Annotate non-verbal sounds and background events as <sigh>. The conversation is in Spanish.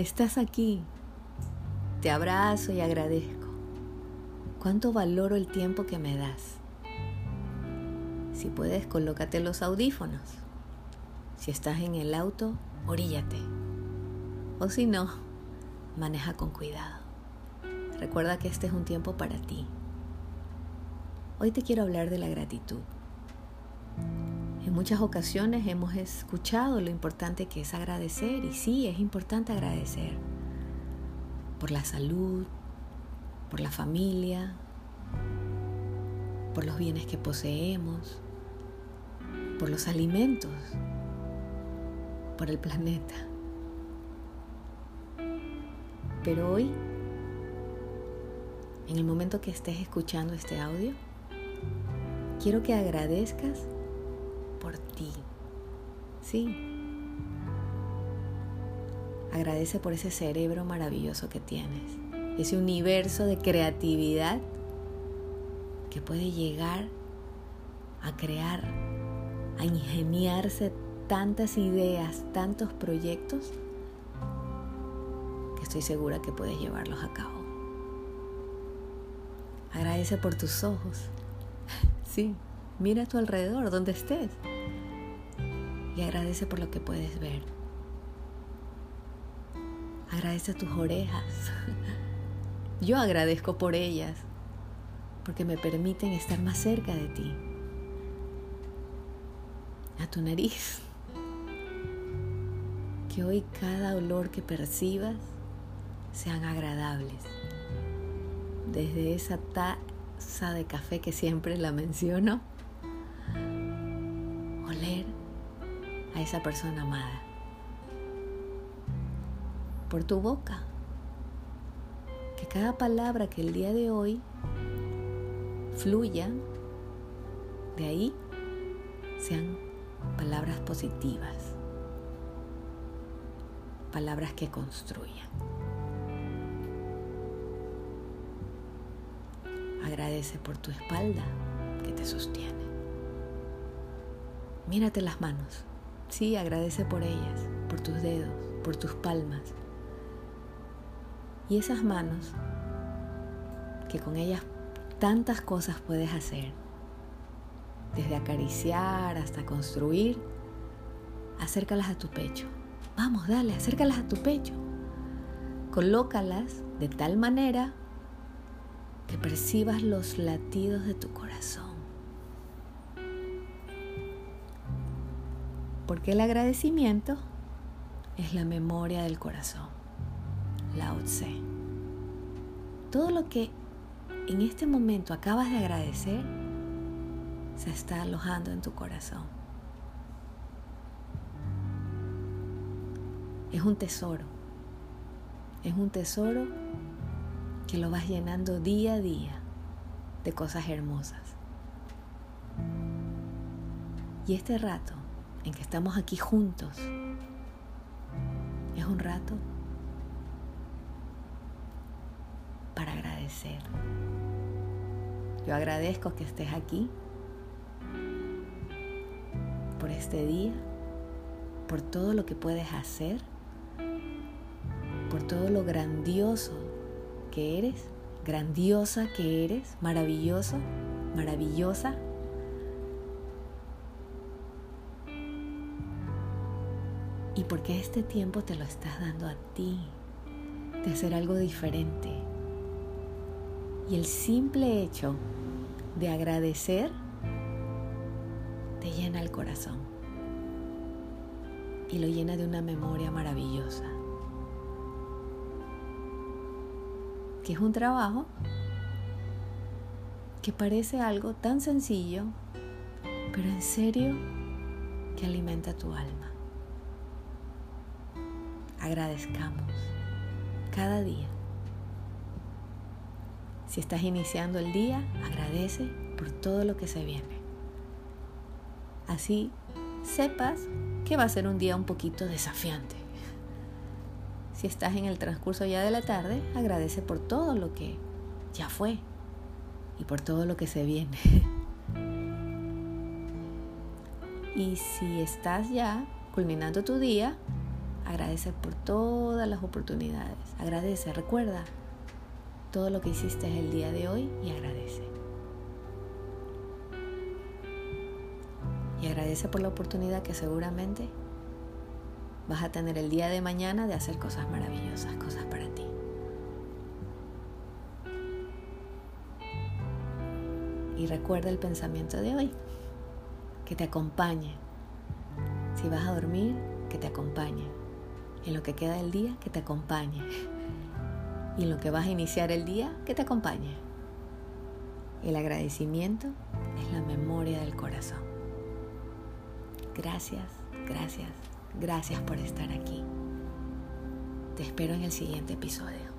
estás aquí. Te abrazo y agradezco. Cuánto valoro el tiempo que me das. Si puedes, colócate los audífonos. Si estás en el auto, oríllate. O si no, maneja con cuidado. Recuerda que este es un tiempo para ti. Hoy te quiero hablar de la gratitud. En muchas ocasiones hemos escuchado lo importante que es agradecer y sí, es importante agradecer por la salud, por la familia, por los bienes que poseemos, por los alimentos, por el planeta. Pero hoy, en el momento que estés escuchando este audio, quiero que agradezcas por ti. Sí. Agradece por ese cerebro maravilloso que tienes, ese universo de creatividad que puede llegar a crear, a ingeniarse tantas ideas, tantos proyectos, que estoy segura que puedes llevarlos a cabo. Agradece por tus ojos. <laughs> Sí, mira a tu alrededor, donde estés. Agradece por lo que puedes ver. Agradece tus orejas. <laughs> Yo agradezco por ellas, porque me permiten estar más cerca de ti. A tu nariz. Que hoy cada olor que percibas sean agradables. Desde esa taza de café que siempre la menciono, oler a esa persona amada. Por tu boca. Que cada palabra que el día de hoy fluya, de ahí sean palabras positivas, palabras que construyan. Agradece por tu espalda que te sostiene. Mírate las manos. Sí, agradece por ellas, por tus dedos, por tus palmas. Y esas manos, que con ellas tantas cosas puedes hacer, desde acariciar hasta construir, acércalas a tu pecho. Vamos, dale, acércalas a tu pecho. Colócalas de tal manera que percibas los latidos de tu corazón. Porque el agradecimiento es la memoria del corazón. Lao Tse. Todo lo que en este momento acabas de agradecer se está alojando en tu corazón. Es un tesoro. Es un tesoro que lo vas llenando día a día de cosas hermosas. Y este rato en que estamos aquí juntos es un rato para agradecer. Yo agradezco que estés aquí por este día, por todo lo que puedes hacer, por todo lo grandioso que eres, grandiosa que eres, maravilloso, maravillosa. Y porque este tiempo te lo estás dando a ti, de hacer algo diferente. Y el simple hecho de agradecer te llena el corazón y lo llena de una memoria maravillosa. Que es un trabajo que parece algo tan sencillo, pero en serio que alimenta tu alma. Agradezcamos cada día. Si estás iniciando el día, agradece por todo lo que se viene. Así sepas que va a ser un día un poquito desafiante. Si estás en el transcurso ya de la tarde, agradece por todo lo que ya fue y por todo lo que se viene. <laughs> Y si estás ya culminando tu día, Agradece por todas las oportunidades. Agradece, recuerda todo lo que hiciste el día de hoy y agradece. Y agradece por la oportunidad que seguramente vas a tener el día de mañana de hacer cosas maravillosas, cosas para ti. Y recuerda el pensamiento de hoy, que te acompañe. Si vas a dormir, que te acompañe. En lo que queda del día, que te acompañe. Y en lo que vas a iniciar el día, que te acompañe. El agradecimiento es la memoria del corazón. Gracias, gracias, gracias por estar aquí. Te espero en el siguiente episodio.